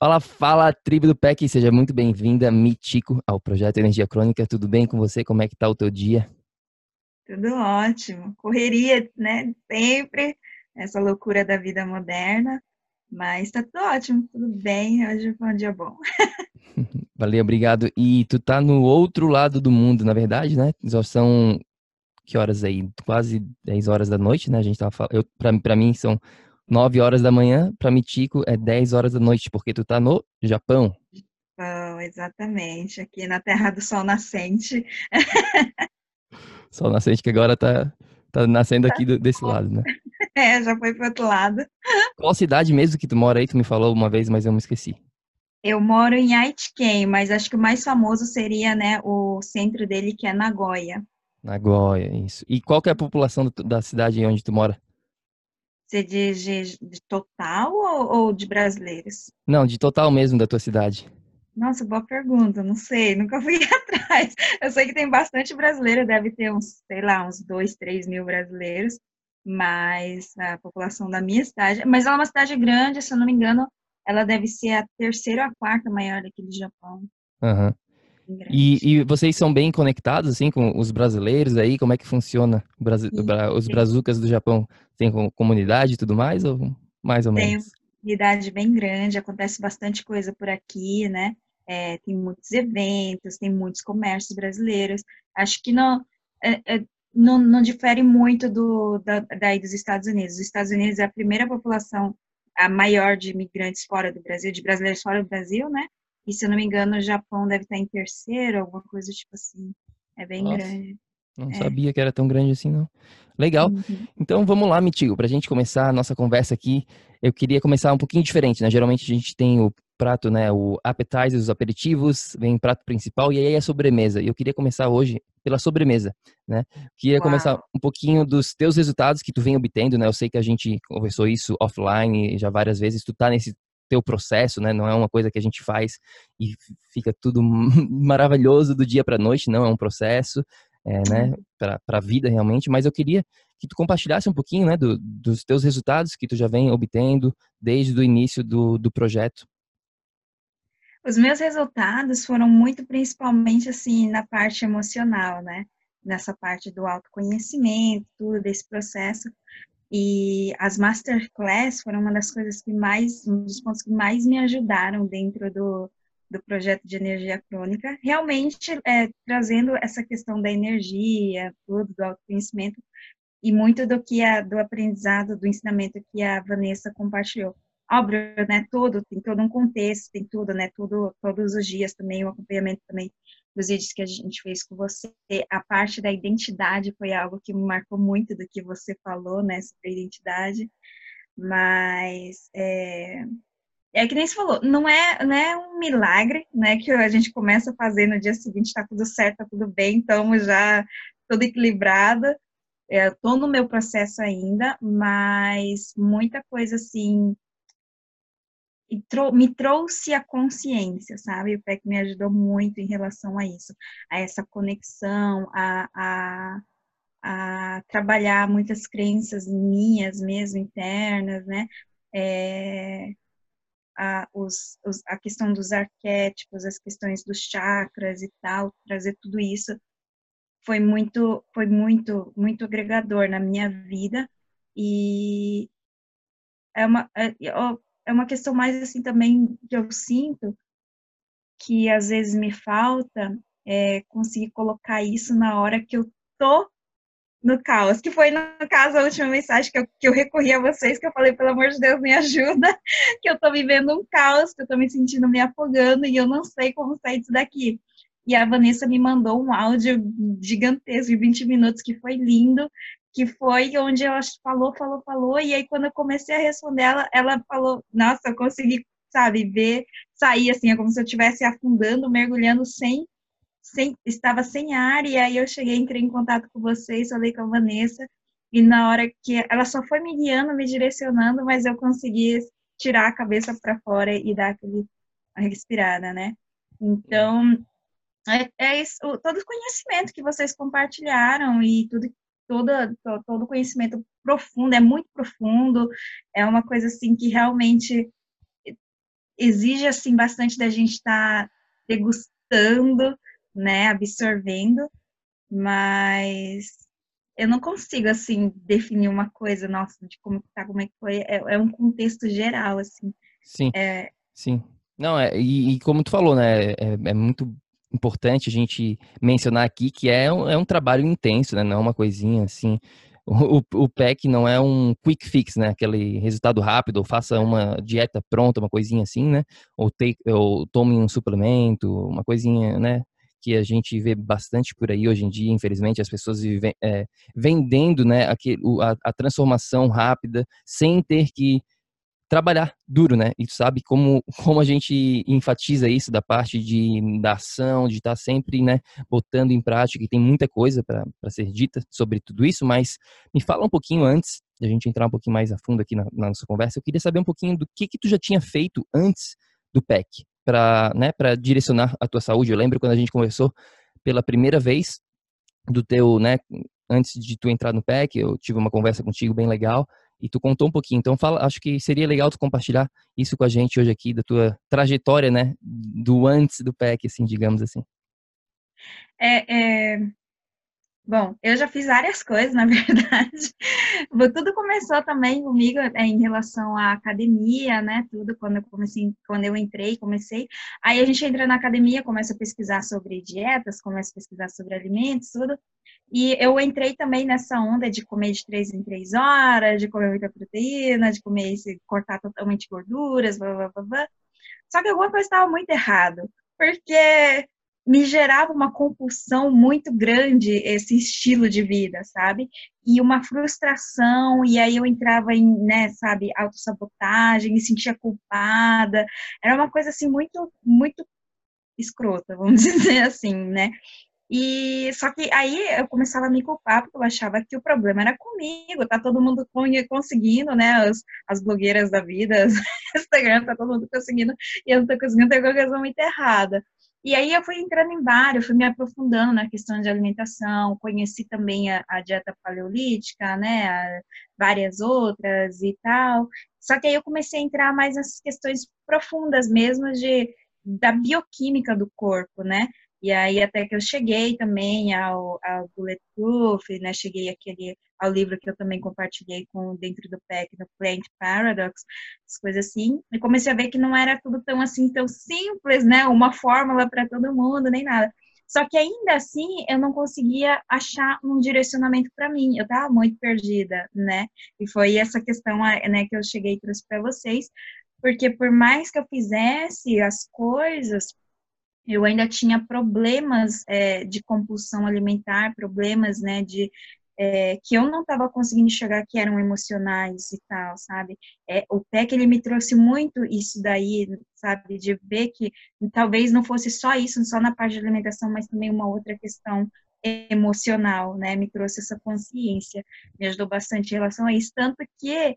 Fala, fala, tribo do PEC, seja muito bem-vinda, Mitico, ao Projeto Energia Crônica. Tudo bem com você? Como é que tá o teu dia? Tudo ótimo. Correria, né? Sempre, essa loucura da vida moderna. Mas tá tudo ótimo, tudo bem. Hoje foi um dia bom. Valeu, obrigado. E tu tá no outro lado do mundo, na verdade, né? Já são que horas aí? Quase 10 horas da noite, né? A gente tava falando. Pra, pra mim são 9 horas da manhã, para Mitico é 10 horas da noite, porque tu tá no Japão. Oh, exatamente, aqui na terra do sol nascente. sol nascente que agora tá, tá nascendo aqui do, desse lado, né? É, já foi pro outro lado. Qual cidade mesmo que tu mora aí? Tu me falou uma vez, mas eu me esqueci. Eu moro em Aitken, mas acho que o mais famoso seria, né, o centro dele, que é Nagoya. Nagoya, isso. E qual que é a população da cidade onde tu mora? Você diz de, de total ou, ou, de brasileiros? Não, de total mesmo da tua cidade. Nossa, boa pergunta, não sei, nunca fui atrás. Eu sei que tem bastante brasileiro, deve ter uns, sei lá, uns dois, três mil brasileiros, mas a população da minha cidade, mas ela é uma cidade grande, se eu não me engano, ela deve ser a terceira ou a quarta maior aqui do Japão. Uhum. E, e, vocês são bem conectados, assim, com os brasileiros aí? Como é que funciona os brazucas do Japão? Tem comunidade e tudo mais, ou mais ou menos? Tem comunidade bem grande, acontece bastante coisa por aqui, né? É, tem muitos eventos, tem muitos comércios brasileiros. Acho que não, é, é, não, não, difere muito do, da, daí dos Estados Unidos. Os Estados Unidos é a primeira população, a maior de imigrantes fora do Brasil, de brasileiros fora do Brasil, né? E se eu não me engano, o Japão deve estar em terceiro, alguma coisa tipo assim. É bem Nossa, grande. Não é. sabia que era tão grande assim, não. Legal. Uhum. Então vamos lá, Mitigo, para a gente começar a nossa conversa aqui. Eu queria começar um pouquinho diferente, né? Geralmente a gente tem o prato, né? O appetizer, os aperitivos, vem o prato principal e aí a sobremesa. E eu queria começar hoje pela sobremesa, né? Queria Uau. começar um pouquinho dos teus resultados que tu vem obtendo, né? Eu sei que a gente conversou isso offline já várias vezes. Tu tá nesse teu processo, né? Não é uma coisa que a gente faz e fica tudo maravilhoso do dia para noite, não é um processo, é, né? Uhum. Para a vida realmente. Mas eu queria que tu compartilhasse um pouquinho, né? Do, dos teus resultados que tu já vem obtendo desde o início do, do projeto. Os meus resultados foram muito principalmente assim na parte emocional, né? Nessa parte do autoconhecimento, tudo desse processo, e as masterclass foram uma das coisas que mais, um dos pontos que mais me ajudaram dentro do, do projeto de energia crônica, realmente é, trazendo essa questão da energia, tudo, do autoconhecimento, e muito do que a, do aprendizado, do ensinamento que a Vanessa compartilhou. Óbvio, né, tudo, tem todo um contexto, tem tudo, né, tudo, todos os dias também, o acompanhamento também dos vídeos que a gente fez com você, a parte da identidade foi algo que me marcou muito do que você falou, né, sobre identidade, mas é, é que nem você falou, não é, não é um milagre, né, que a gente começa a fazer no dia seguinte, tá tudo certo, tá tudo bem, estamos já tudo equilibrado, é, tô no meu processo ainda, mas muita coisa assim e trou me trouxe a consciência, sabe? O PEC me ajudou muito em relação a isso, a essa conexão, a, a, a trabalhar muitas crenças minhas mesmo, internas, né? É, a, os, os, a questão dos arquétipos, as questões dos chakras e tal, trazer tudo isso foi muito, foi muito, muito agregador na minha vida e é uma, é, eu, é uma questão mais assim também que eu sinto que às vezes me falta é, conseguir colocar isso na hora que eu tô no caos, que foi no caso a última mensagem que eu, que eu recorri a vocês, que eu falei, pelo amor de Deus, me ajuda, que eu tô vivendo um caos, que eu tô me sentindo me afogando e eu não sei como sair disso daqui. E a Vanessa me mandou um áudio gigantesco de 20 minutos, que foi lindo, que foi onde ela falou, falou, falou, e aí quando eu comecei a responder ela, ela falou, nossa, eu consegui, sabe, ver, sair assim, é como se eu estivesse afundando, mergulhando sem, sem, estava sem ar, e aí eu cheguei, entrei em contato com vocês, falei com a Vanessa, e na hora que ela só foi me guiando, me direcionando, mas eu consegui tirar a cabeça para fora e dar aquele respirada, né? Então, é, é isso, todo o conhecimento que vocês compartilharam e tudo toda, todo conhecimento profundo, é muito profundo, é uma coisa assim que realmente exige assim bastante da gente estar tá degustando, né, absorvendo, mas eu não consigo assim definir uma coisa, nossa, de como tá, como é que foi, é, é um contexto geral assim. Sim. É... Sim. Não, é, e, e, como tu falou, né, é, é, muito importante a gente mencionar aqui que é um, é um trabalho intenso, né, não é uma coisinha assim, o, o PEC não é um quick fix, né? Aquele resultado rápido, ou faça uma dieta pronta, uma coisinha assim, né? Ou, take, ou tome um suplemento, uma coisinha, né? Que a gente vê bastante por aí hoje em dia, infelizmente, as pessoas vivem, é, vendendo né, a, a transformação rápida sem ter que trabalhar duro, né? E tu sabe como, como a gente enfatiza isso da parte de da ação, de estar tá sempre, né, botando em prática, e tem muita coisa para ser dita sobre tudo isso, mas me fala um pouquinho antes de a gente entrar um pouquinho mais a fundo aqui na, na nossa conversa, eu queria saber um pouquinho do que que tu já tinha feito antes do PEC, para né, direcionar a tua saúde. Eu lembro quando a gente conversou pela primeira vez do teu, né, antes de tu entrar no PEC, eu tive uma conversa contigo bem legal, e tu contou um pouquinho. Então, fala, acho que seria legal tu compartilhar isso com a gente hoje aqui, da tua trajetória, né, do antes do PEC, assim, digamos assim. É, é... Bom, eu já fiz várias coisas, na verdade. Tudo começou também comigo é, em relação à academia, né? Tudo quando eu comecei, quando eu entrei, comecei. Aí a gente entra na academia, começa a pesquisar sobre dietas, começa a pesquisar sobre alimentos, tudo. E eu entrei também nessa onda de comer de três em três horas, de comer muita proteína, de comer cortar totalmente gorduras, blá, blá, blá, blá. Só que alguma coisa estava muito errado, porque me gerava uma compulsão muito grande esse estilo de vida, sabe? E uma frustração, e aí eu entrava em, né, sabe, autossabotagem, me sentia culpada. Era uma coisa assim muito, muito escrota, vamos dizer assim, né? E só que aí eu começava a me culpar porque eu achava que o problema era comigo, tá todo mundo conseguindo, né? As, as blogueiras da vida, Instagram, tá todo mundo conseguindo, e eu não tô conseguindo, tem alguma coisa muito errada. E aí eu fui entrando em vários, fui me aprofundando na questão de alimentação, conheci também a, a dieta paleolítica, né? A, várias outras e tal. Só que aí eu comecei a entrar mais nessas questões profundas mesmo de da bioquímica do corpo, né? E aí até que eu cheguei também ao, ao Bulletproof, né? Cheguei aquele ao livro que eu também compartilhei com dentro do PEC, no Plant Paradox, as coisas assim. E comecei a ver que não era tudo tão assim tão simples, né? Uma fórmula para todo mundo, nem nada. Só que ainda assim eu não conseguia achar um direcionamento para mim. Eu estava muito perdida, né? E foi essa questão, né, que eu cheguei e trouxe para vocês, porque por mais que eu fizesse as coisas, eu ainda tinha problemas é, de compulsão alimentar, problemas, né, de é, que eu não estava conseguindo enxergar que eram emocionais e tal, sabe? É, o PEC, ele me trouxe muito isso daí, sabe? De ver que talvez não fosse só isso, só na parte de alimentação, mas também uma outra questão emocional, né? Me trouxe essa consciência, me ajudou bastante em relação a isso. Tanto que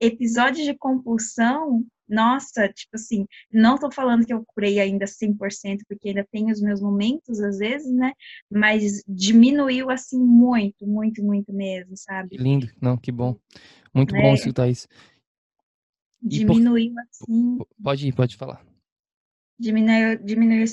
episódios de compulsão nossa, tipo assim, não tô falando que eu curei ainda 100%, porque ainda tenho os meus momentos às vezes, né? Mas diminuiu assim muito, muito, muito mesmo, sabe? Que lindo, não, que bom. Muito é. bom escutar isso. Diminuiu por... assim. Pode ir, pode falar. Diminuiu, diminuiu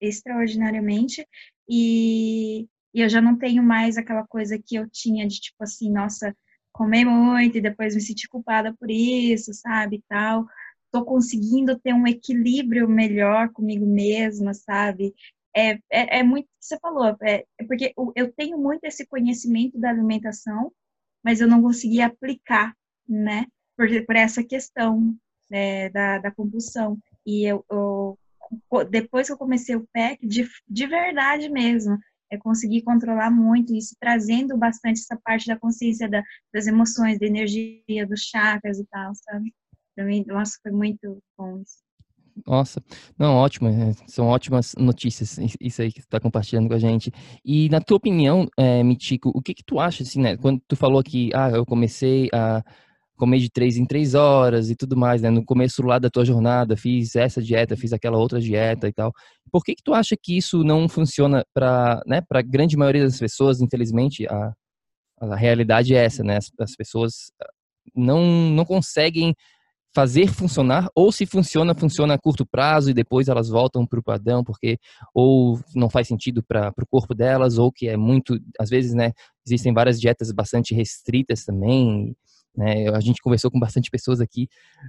extraordinariamente e, e eu já não tenho mais aquela coisa que eu tinha de tipo assim, nossa, comer muito e depois me sentir culpada por isso, sabe, tal. Tô conseguindo ter um equilíbrio melhor comigo mesma, sabe? É, é, é muito que você falou, é, é porque eu tenho muito esse conhecimento da alimentação, mas eu não conseguia aplicar, né, por, por essa questão né, da, da compulsão. E eu, eu, depois que eu comecei o PEC, de, de verdade mesmo, é conseguir controlar muito isso, trazendo bastante essa parte da consciência da, das emoções, da energia, dos chakras e tal, sabe? Mim, nossa, foi muito bom isso. Nossa, não, ótimo, é, são ótimas notícias, isso aí que você está compartilhando com a gente. E na tua opinião, é, Mitico, o que que tu acha, assim, né, quando tu falou que, ah, eu comecei a comer de três em três horas e tudo mais, né? No começo lá da tua jornada, fiz essa dieta, fiz aquela outra dieta e tal. Por que que tu acha que isso não funciona para, né, para grande maioria das pessoas? Infelizmente, a, a realidade é essa, né? As, as pessoas ah, não não conseguem fazer funcionar, ou se funciona, funciona a curto prazo e depois elas voltam para o padrão, porque ou não faz sentido para o corpo delas, ou que é muito, às vezes, né, existem várias dietas bastante restritas também, né, a gente conversou com bastante pessoas aqui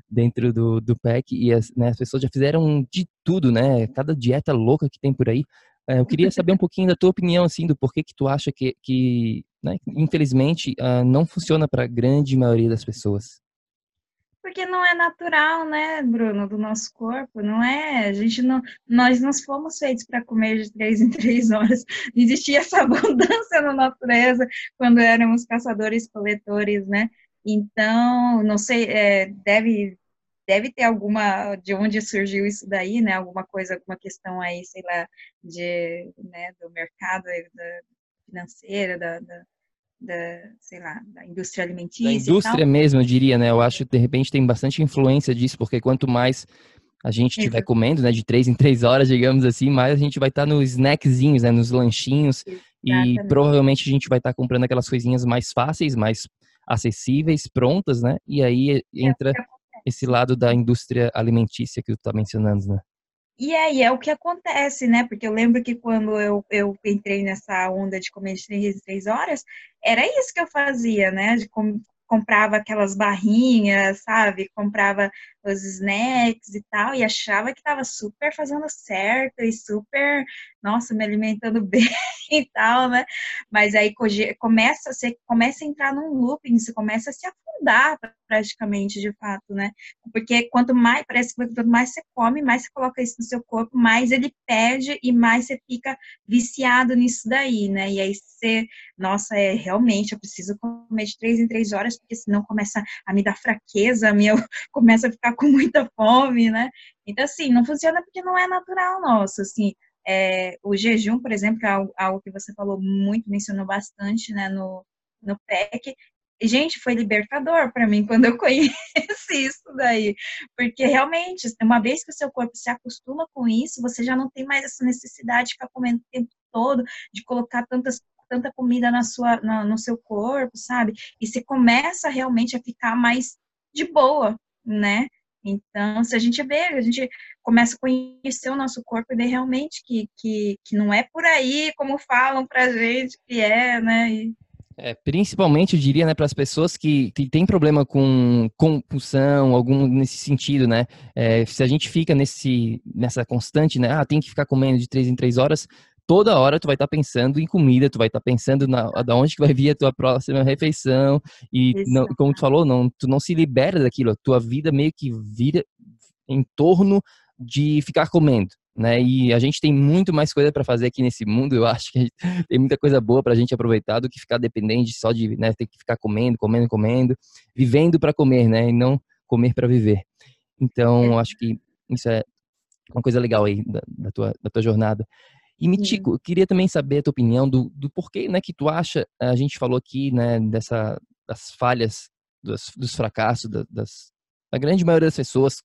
dentro do, do PEC e as, né, as pessoas já fizeram de tudo, né, cada dieta louca que tem por aí. É, eu queria saber um pouquinho da tua opinião, assim, do porquê que tu acha que, que né, infelizmente, uh, não funciona para a grande maioria das pessoas. Porque não é natural, né, Bruno, do nosso corpo, não é? A gente não, nós não fomos feitos para comer de três em três horas. Existia essa abundância na natureza quando éramos caçadores-coletores, né? Então, não sei, é, deve deve ter alguma de onde surgiu isso daí, né? Alguma coisa, alguma questão aí, sei lá, de, né, do mercado da, financeira, da, da, da, sei lá, da indústria alimentícia. Da indústria mesmo, eu diria, né? Eu acho que de repente tem bastante influência disso, porque quanto mais a gente estiver comendo, né, de três em três horas, digamos assim, mais a gente vai estar tá nos snackzinhos, né, nos lanchinhos, Exatamente. e provavelmente a gente vai estar tá comprando aquelas coisinhas mais fáceis, mais acessíveis, prontas, né? E aí é entra esse lado da indústria alimentícia que tu está mencionando, né? E aí é o que acontece, né? Porque eu lembro que quando eu, eu entrei nessa onda de comer de três, horas, era isso que eu fazia, né? De com, comprava aquelas barrinhas, sabe? Comprava os snacks e tal, e achava que estava super fazendo certo e super, nossa, me alimentando bem e tal, né? Mas aí começa, você começa a entrar num looping, você começa a se afundar praticamente, de fato, né? Porque quanto mais, parece que quanto mais você come, mais você coloca isso no seu corpo, mais ele perde e mais você fica viciado nisso daí, né? E aí você, nossa, é realmente, eu preciso comer de três em três horas, porque senão começa a me dar fraqueza, minha, começa a ficar ficar com muita fome, né? Então, assim, não funciona porque não é natural nosso, assim. É, o jejum, por exemplo, é algo, algo, que você falou muito, mencionou bastante, né, no, no PEC. Gente, foi libertador para mim quando eu conheci isso daí, porque realmente, uma vez que o seu corpo se acostuma com isso, você já não tem mais essa necessidade de ficar comendo o tempo todo, de colocar tantas tanta comida na sua, no, no seu corpo, sabe? E você começa realmente a ficar mais de boa, né? Então, se a gente vê, a gente começa a conhecer o nosso corpo e ver realmente que, que, que não é por aí como falam pra gente que é, né? E... É, principalmente, eu diria, né, para as pessoas que, que têm problema com compulsão, algum nesse sentido, né? É, se a gente fica nesse, nessa constante, né? Ah, tem que ficar comendo de três em três horas, toda hora tu vai estar tá pensando em comida, tu vai estar tá pensando na, da onde que vai vir a tua próxima refeição e não, como tu falou, não, tu não se libera daquilo, a tua vida meio que vira em torno de ficar comendo, né? E a gente tem muito mais coisa para fazer aqui nesse mundo. Eu acho que tem muita coisa boa para a gente aproveitar do que ficar dependente só de, né, ter que ficar comendo, comendo, comendo, vivendo para comer, né? E não comer para viver. Então, acho que isso é uma coisa legal aí da, da, tua, da tua jornada. E Mitico, eu queria também saber a tua opinião do, do porquê, né, que tu acha, a gente falou aqui, né, dessa, das falhas, dos, dos fracassos, da, das, da grande maioria das pessoas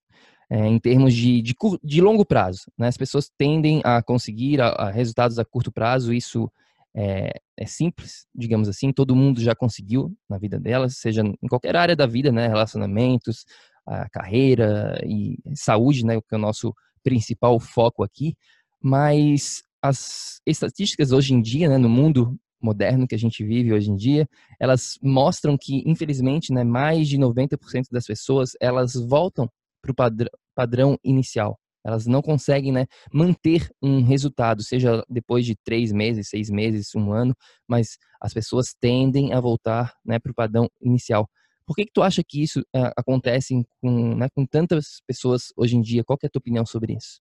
é, em termos de, de, de, longo prazo, né, as pessoas tendem a conseguir a, a resultados a curto prazo, isso é, é, simples, digamos assim, todo mundo já conseguiu na vida delas, seja em qualquer área da vida, né, relacionamentos, a carreira e saúde, né, que é o nosso principal foco aqui, mas as estatísticas hoje em dia, né, no mundo moderno que a gente vive hoje em dia, elas mostram que, infelizmente, né, mais de 90% das pessoas, elas voltam para o padrão, inicial. Elas não conseguem né, manter um resultado, seja depois de três meses, seis meses, um ano, mas as pessoas tendem a voltar né, para o padrão inicial. Por que, que tu acha que isso é, acontece com, né, com tantas pessoas hoje em dia? Qual é a tua opinião sobre isso?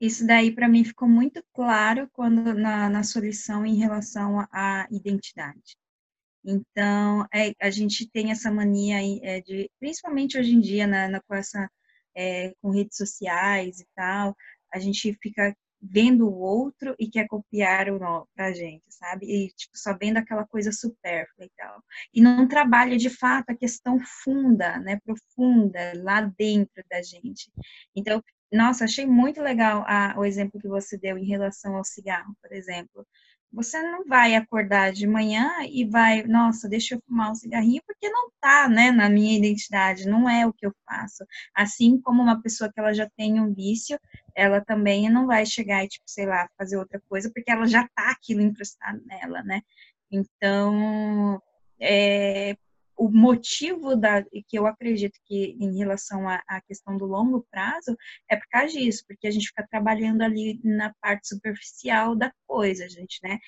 Isso daí para mim ficou muito claro quando na, na sua lição em relação à identidade. Então, é, a gente tem essa mania é, de, principalmente hoje em dia, na, na com essa, é, com redes sociais e tal, a gente fica vendo o outro e quer copiar o pra gente, sabe? E, tipo, só vendo aquela coisa supérflua e tal. E não trabalha, de fato, a questão funda, né? Profunda, lá dentro da gente. Então, nossa, achei muito legal a, o exemplo que você deu em relação ao cigarro, por exemplo. Você não vai acordar de manhã e vai, nossa, deixa eu fumar um cigarrinho, porque não tá, né, na minha identidade, não é o que eu faço. Assim como uma pessoa que ela já tem um vício, ela também não vai chegar e, tipo, sei lá, fazer outra coisa, porque ela já tá aquilo incrustado nela, né? Então, é, o motivo da, que eu acredito que em relação à, à, questão do longo prazo é por causa disso, porque a gente fica trabalhando ali na parte superficial da coisa, gente, né?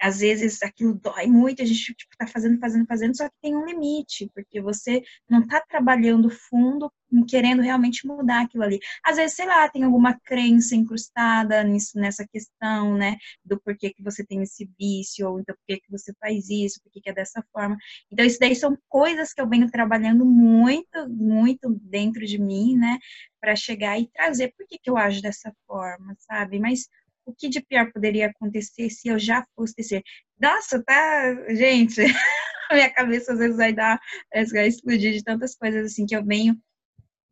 Às vezes aquilo dói muito, a gente tipo, tá fazendo, fazendo, fazendo, só que tem um limite, porque você não tá trabalhando fundo, querendo realmente mudar aquilo ali. Às vezes, sei lá, tem alguma crença incrustada nisso, nessa questão, né, do porquê que você tem esse vício, ou então porquê que você faz isso, porquê que é dessa forma. Então, isso daí são coisas que eu venho trabalhando muito, muito dentro de mim, né, para chegar e trazer por que, que eu ajo dessa forma, sabe? Mas o que de pior poderia acontecer se eu já fosse ser? Nossa, tá, gente, minha cabeça às vezes vai dar, vai explodir de tantas coisas assim que eu venho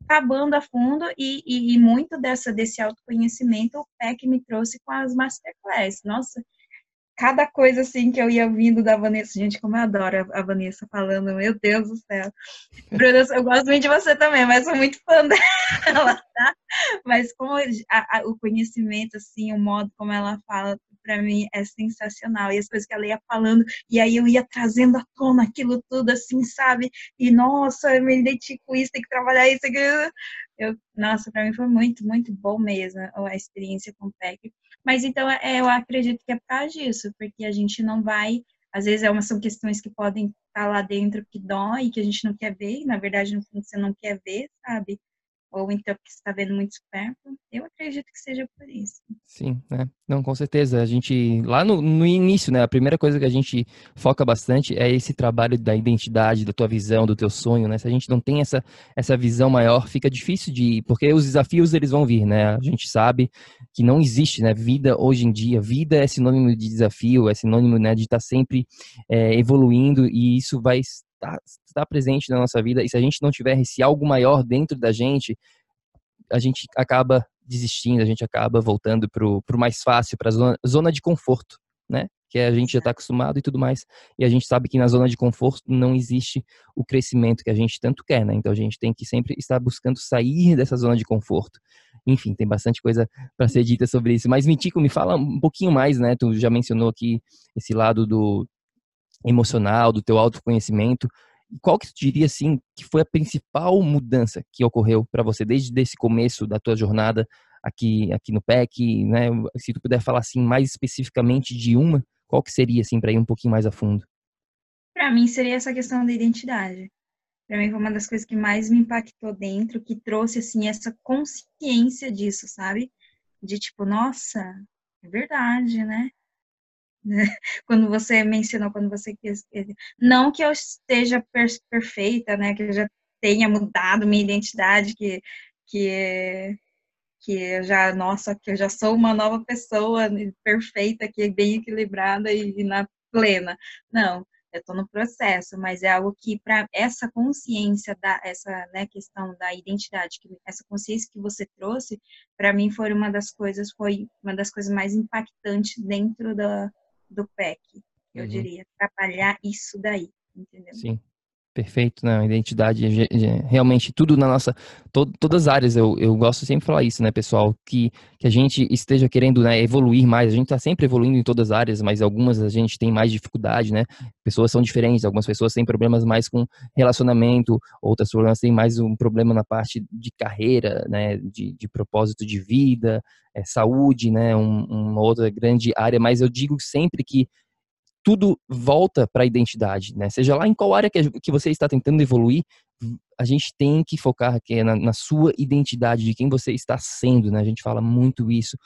acabando a fundo e, e, e muito dessa desse autoconhecimento o PEC me trouxe com as masterclass. Nossa, cada coisa assim que eu ia ouvindo da Vanessa, gente, como eu adoro a Vanessa falando, meu Deus do céu. Bruna, eu gosto muito de você também, mas sou muito fã dela, tá? Mas como a, a, o conhecimento, assim, o modo como ela fala, para mim é sensacional. E as coisas que ela ia falando, e aí eu ia trazendo à tona aquilo tudo, assim, sabe? E nossa, eu me identifico isso, tem que trabalhar isso, aquilo. Eu, nossa, para mim foi muito, muito bom mesmo a experiência com o PEC. Mas então é, eu acredito que é por causa disso, porque a gente não vai, às vezes é uma, são questões que podem estar lá dentro que dói, que a gente não quer ver, e na verdade no fundo você não quer ver, sabe? Ou então porque está vendo muito supérfluo. Eu acredito que seja por isso. Sim, né? Não, com certeza. A gente, lá no, no, início, né, a primeira coisa que a gente foca bastante é esse trabalho da identidade, da tua visão, do teu sonho, né? Se a gente não tem essa, essa visão maior, fica difícil de, porque os desafios eles vão vir, né? A gente sabe que não existe, né, vida hoje em dia. Vida é sinônimo de desafio, é sinônimo, né, de estar tá sempre é, evoluindo e isso vai está tá presente na nossa vida e se a gente não tiver esse algo maior dentro da gente, a gente acaba desistindo, a gente acaba voltando para o mais fácil, para a zona, zona de conforto, né? Que a gente já está acostumado e tudo mais. E a gente sabe que na zona de conforto não existe o crescimento que a gente tanto quer, né? Então a gente tem que sempre estar buscando sair dessa zona de conforto. Enfim, tem bastante coisa para ser dita sobre isso. Mas Mitico, me fala um pouquinho mais, né? Tu já mencionou aqui esse lado do, emocional, do teu autoconhecimento. Qual que tu diria assim que foi a principal mudança que ocorreu para você desde esse começo da tua jornada aqui aqui no PEC, né? Se tu puder falar assim mais especificamente de uma, qual que seria assim para ir um pouquinho mais a fundo? Para mim seria essa questão da identidade. Para mim foi uma das coisas que mais me impactou dentro, que trouxe assim essa consciência disso, sabe? De tipo, nossa, é verdade, né? Né? Quando você mencionou, quando você quis. Não que eu esteja perfeita, né? Que eu já tenha mudado minha identidade, que, que, que eu já, nossa, que eu já sou uma nova pessoa perfeita, que é bem equilibrada e, e na plena. Não, eu estou no processo, mas é algo que para essa consciência da essa né, questão da identidade, que essa consciência que você trouxe, para mim foi uma das coisas foi uma das coisas mais impactantes dentro da do PEC, eu uhum. diria, trabalhar isso daí, entendeu? Sim. Perfeito, né? Identidade, realmente tudo na nossa, to, todas as áreas, eu, eu gosto sempre de falar isso, né, pessoal, que, que a gente esteja querendo né, evoluir mais, a gente está sempre evoluindo em todas as áreas, mas algumas a gente tem mais dificuldade, né, pessoas são diferentes, algumas pessoas têm problemas mais com relacionamento, outras pessoas têm mais um problema na parte de carreira, né, de, de propósito de vida, é, saúde, né, um, uma outra grande área, mas eu digo sempre que tudo volta para a identidade, né? Seja lá em qual área que, que você está tentando evoluir, a gente tem que focar aqui na, na, sua identidade, de quem você está sendo, né? A gente fala muito isso.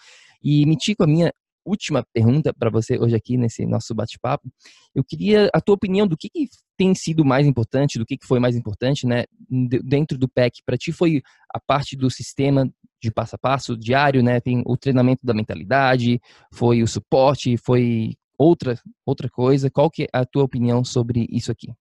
E me tico a minha última pergunta para você hoje aqui nesse nosso bate-papo. Eu queria a tua opinião do que, que tem sido mais importante, do que, que foi mais importante, né? Dentro do PEC, para ti foi a parte do sistema de passo a passo diário, né? Tem o treinamento da mentalidade, foi o suporte, foi outra outra coisa. Qual que é a tua opinião sobre isso aqui?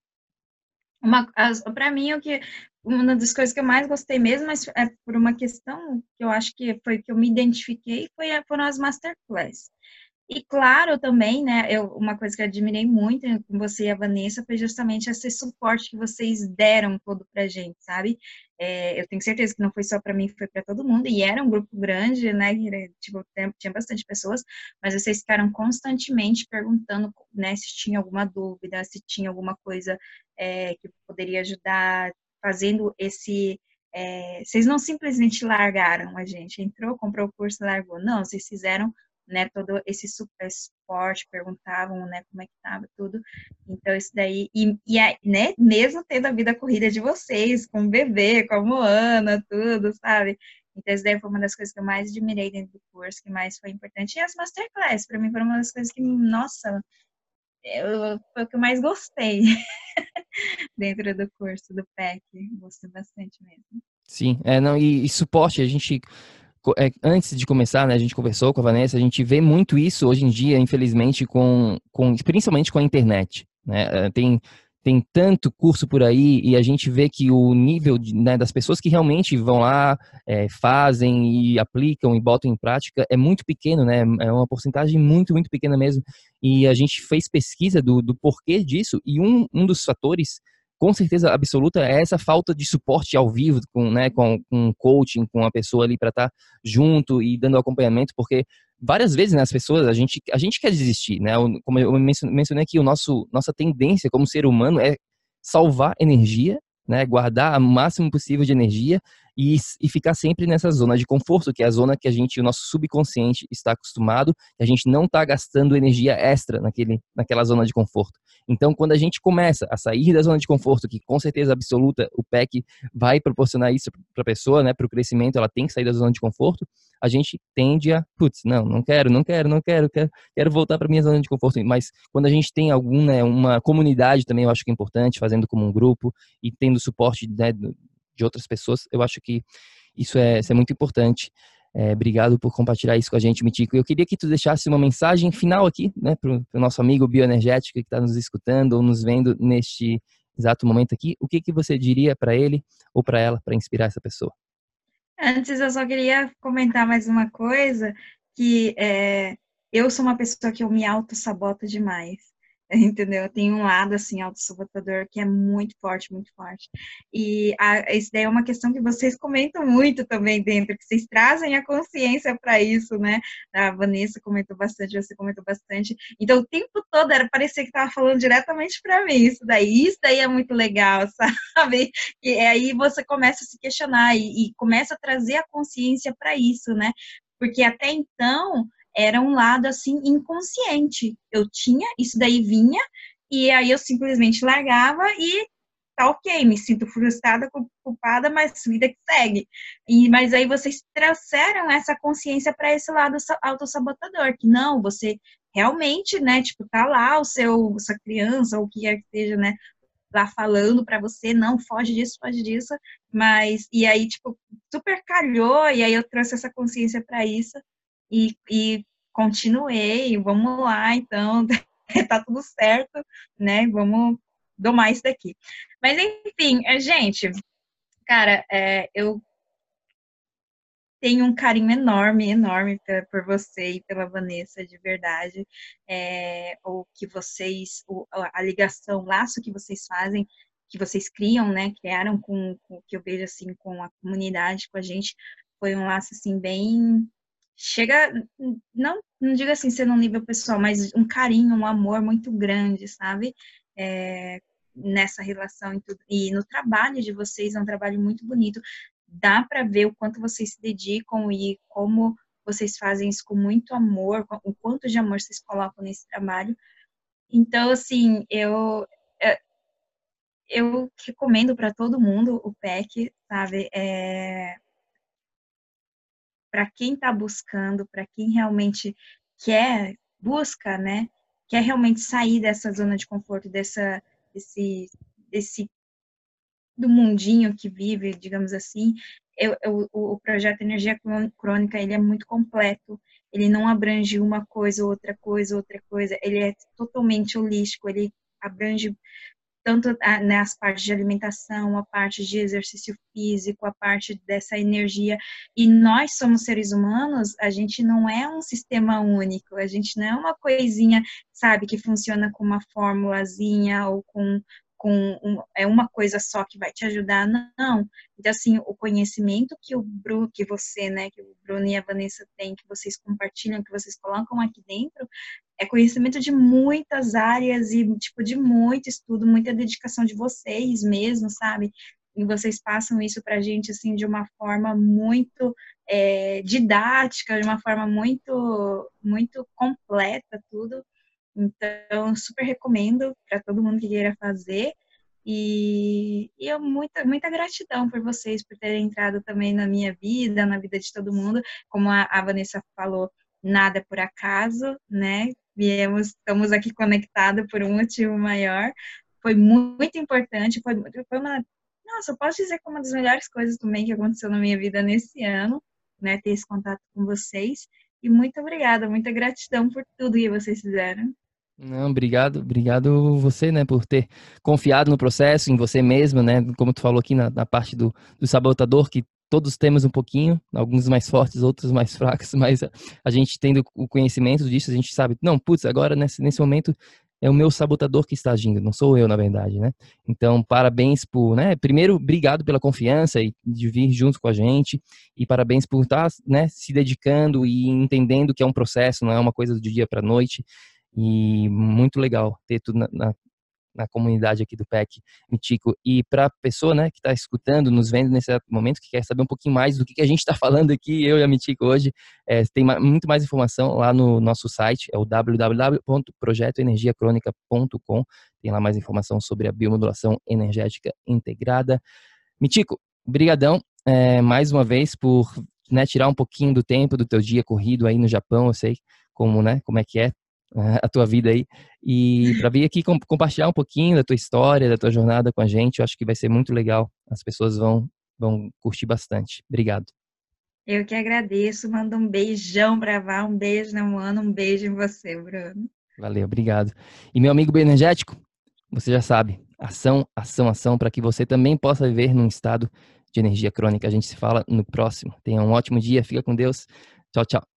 Para mim, o que uma das coisas que eu mais gostei mesmo, mas é por uma questão que eu acho que foi que eu me identifiquei, foi foram as masterclass. E claro também, né, eu, uma coisa que eu admirei muito com você e a Vanessa foi justamente esse suporte que vocês deram todo pra gente, sabe? É, eu tenho certeza que não foi só para mim, foi para todo mundo, e era um grupo grande, né, tipo, tinha bastante pessoas, mas vocês ficaram constantemente perguntando, né, se tinha alguma dúvida, se tinha alguma coisa é, que poderia ajudar, fazendo esse é, vocês não simplesmente largaram a gente, entrou, comprou o curso, largou. Não, vocês fizeram né, todo esse super esporte, perguntavam, né, como é que tava tudo. Então, isso daí, e, e né, mesmo tendo a vida corrida de vocês, com o bebê, com a Moana, tudo, sabe? Então, isso daí foi uma das coisas que eu mais admirei dentro do curso, que mais foi importante. E as masterclass, para mim, foram uma das coisas que, nossa, eu, foi o que eu mais gostei dentro do curso do PEC. Gostei bastante mesmo. Sim, é, não, e, e suporte, a gente antes de começar, né, a gente conversou com a Vanessa, a gente vê muito isso hoje em dia, infelizmente, com, com principalmente com a internet. Né? É, tem, tem tanto curso por aí e a gente vê que o nível de, né, das pessoas que realmente vão lá, é, fazem e aplicam e botam em prática é muito pequeno, né? É uma porcentagem muito, muito pequena mesmo. E a gente fez pesquisa do, do porquê disso e um, um dos fatores com certeza absoluta é essa falta de suporte ao vivo com, né, com, com coaching, com a pessoa ali para estar tá junto e dando acompanhamento, porque várias vezes né, as pessoas, a gente, a gente quer desistir, né? Como eu mencionei aqui, o nosso, nossa tendência como ser humano é salvar energia, né? Guardar o máximo possível de energia e, e ficar sempre nessa zona de conforto, que é a zona que a gente, o nosso subconsciente está acostumado, que a gente não está gastando energia extra naquele, naquela zona de conforto. Então, quando a gente começa a sair da zona de conforto, que com certeza absoluta o PEC vai proporcionar isso para a pessoa, né, para o crescimento, ela tem que sair da zona de conforto, a gente tende a, putz, não, não quero, não quero, não quero, quero, quero voltar para minha zona de conforto. Mas quando a gente tem alguma, né, uma comunidade também, eu acho que é importante, fazendo como um grupo e tendo suporte né, de outras pessoas, eu acho que isso é, isso é muito importante. É, obrigado por compartilhar isso com a gente, Mitico. Eu queria que tu deixasse uma mensagem final aqui, né, para o nosso amigo bioenergético que está nos escutando ou nos vendo neste exato momento aqui. O que, que você diria para ele ou para ela para inspirar essa pessoa? Antes, eu só queria comentar mais uma coisa, que é, eu sou uma pessoa que eu me auto-saboto demais. entendeu? Tem um lado, assim, autossabotador que é muito forte, muito forte. E a, isso daí é uma questão que vocês comentam muito também dentro, que vocês trazem a consciência para isso, né? A Vanessa comentou bastante, você comentou bastante. Então, o tempo todo era parecer que estava falando diretamente para mim, isso daí, isso daí é muito legal, sabe? E aí você começa a se questionar e, e começa a trazer a consciência para isso, né? Porque até então era um lado assim inconsciente. Eu tinha, isso daí vinha, e aí eu simplesmente largava e tá ok, me sinto frustrada, culpada, mas vida que segue. E, mas aí vocês trouxeram essa consciência para esse lado autossabotador, que não, você realmente, né, tipo, tá lá o seu, sua criança, ou o que quer que seja, né, lá falando para você, não, foge disso, foge disso, mas, e aí, tipo, super calhou, e aí eu trouxe essa consciência para isso, e, e continuei, vamos lá, então, tá tudo certo, né? Vamos domar isso daqui. Mas, enfim, é, gente, cara, é, eu tenho um carinho enorme, enorme por você e pela Vanessa, de verdade. É, o que vocês, a ligação, o laço que vocês fazem, que vocês criam, né? Criaram com, com o que eu vejo assim com a comunidade, com a gente, foi um laço assim bem chega, não, não digo assim ser num nível pessoal, mas um carinho, um amor muito grande, sabe? É, nessa relação e, tudo. e no trabalho de vocês, é um trabalho muito bonito. Dá para ver o quanto vocês se dedicam e como vocês fazem isso com muito amor, o quanto de amor vocês colocam nesse trabalho. Então, assim, eu é, eu recomendo para todo mundo o PEC, sabe? É, para quem está buscando, para quem realmente quer, busca, né? Quer realmente sair dessa zona de conforto, dessa, desse, desse do mundinho que vive, digamos assim, eu, eu, o projeto Energia Crônica ele é muito completo. Ele não abrange uma coisa, outra coisa, outra coisa. Ele é totalmente holístico. Ele abrange tanto né, as partes de alimentação, a parte de exercício físico, a parte dessa energia. E nós somos seres humanos, a gente não é um sistema único, a gente não é uma coisinha, sabe, que funciona com uma formulazinha ou com com um, é uma coisa só que vai te ajudar, não. Então, assim, o conhecimento que o Bruno, que você, né, que o Bruno e a Vanessa têm, que vocês compartilham, que vocês colocam aqui dentro, é conhecimento de muitas áreas e, tipo, de muito estudo, muita dedicação de vocês mesmo, sabe? E vocês passam isso pra gente, assim, de uma forma muito é, didática, de uma forma muito, muito completa, tudo. Então, super recomendo para todo mundo que queira fazer. E, e eu muita, muita gratidão por vocês por terem entrado também na minha vida, na vida de todo mundo. Como a, a Vanessa falou, nada por acaso, né? Viemos, estamos aqui conectados por um motivo maior. Foi muito importante, foi, foi uma. Nossa, eu posso dizer que uma das melhores coisas também que aconteceu na minha vida nesse ano, né? Ter esse contato com vocês. E muito obrigada, muita gratidão por tudo que vocês fizeram. Não, obrigado, obrigado você, né, por ter confiado no processo, em você mesmo, né, como tu falou aqui na, na parte do, do sabotador, que todos temos um pouquinho, alguns mais fortes, outros mais fracos, mas a, gente tendo o conhecimento disso, a gente sabe, não, putz, agora nesse, nesse momento é o meu sabotador que está agindo, não sou eu, na verdade, né? Então, parabéns por, né? Primeiro, obrigado pela confiança e de vir junto com a gente e parabéns por estar, né, se dedicando e entendendo que é um processo, não é uma coisa do dia para noite. E muito legal ter tudo na, na, na comunidade aqui do PEC Mitico. E para a pessoa né, que está escutando, nos vendo nesse momento, que quer saber um pouquinho mais do que, que a gente está falando aqui, eu e a Mitico hoje, é, tem muito mais informação lá no nosso site, é o www.projetoenergiacronica.com. Tem lá mais informação sobre a biomodulação energética integrada. Mitico, brigadão é, mais uma vez por né, tirar um pouquinho do tempo do teu dia corrido aí no Japão, eu sei como, né, como é que é a tua vida aí e para vir aqui compartilhar um pouquinho da tua história, da tua jornada com a gente. Eu acho que vai ser muito legal. As pessoas vão vão curtir bastante. Obrigado. Eu que agradeço. Mando um beijão para Vá, um beijo na Moana, um beijo em você, Bruno. Valeu, obrigado. E meu amigo bioenergético, você já sabe, ação, ação, ação, para que você também possa viver num estado de energia crônica. A gente se fala no próximo. Tenha um ótimo dia, fica com Deus. Tchau, tchau.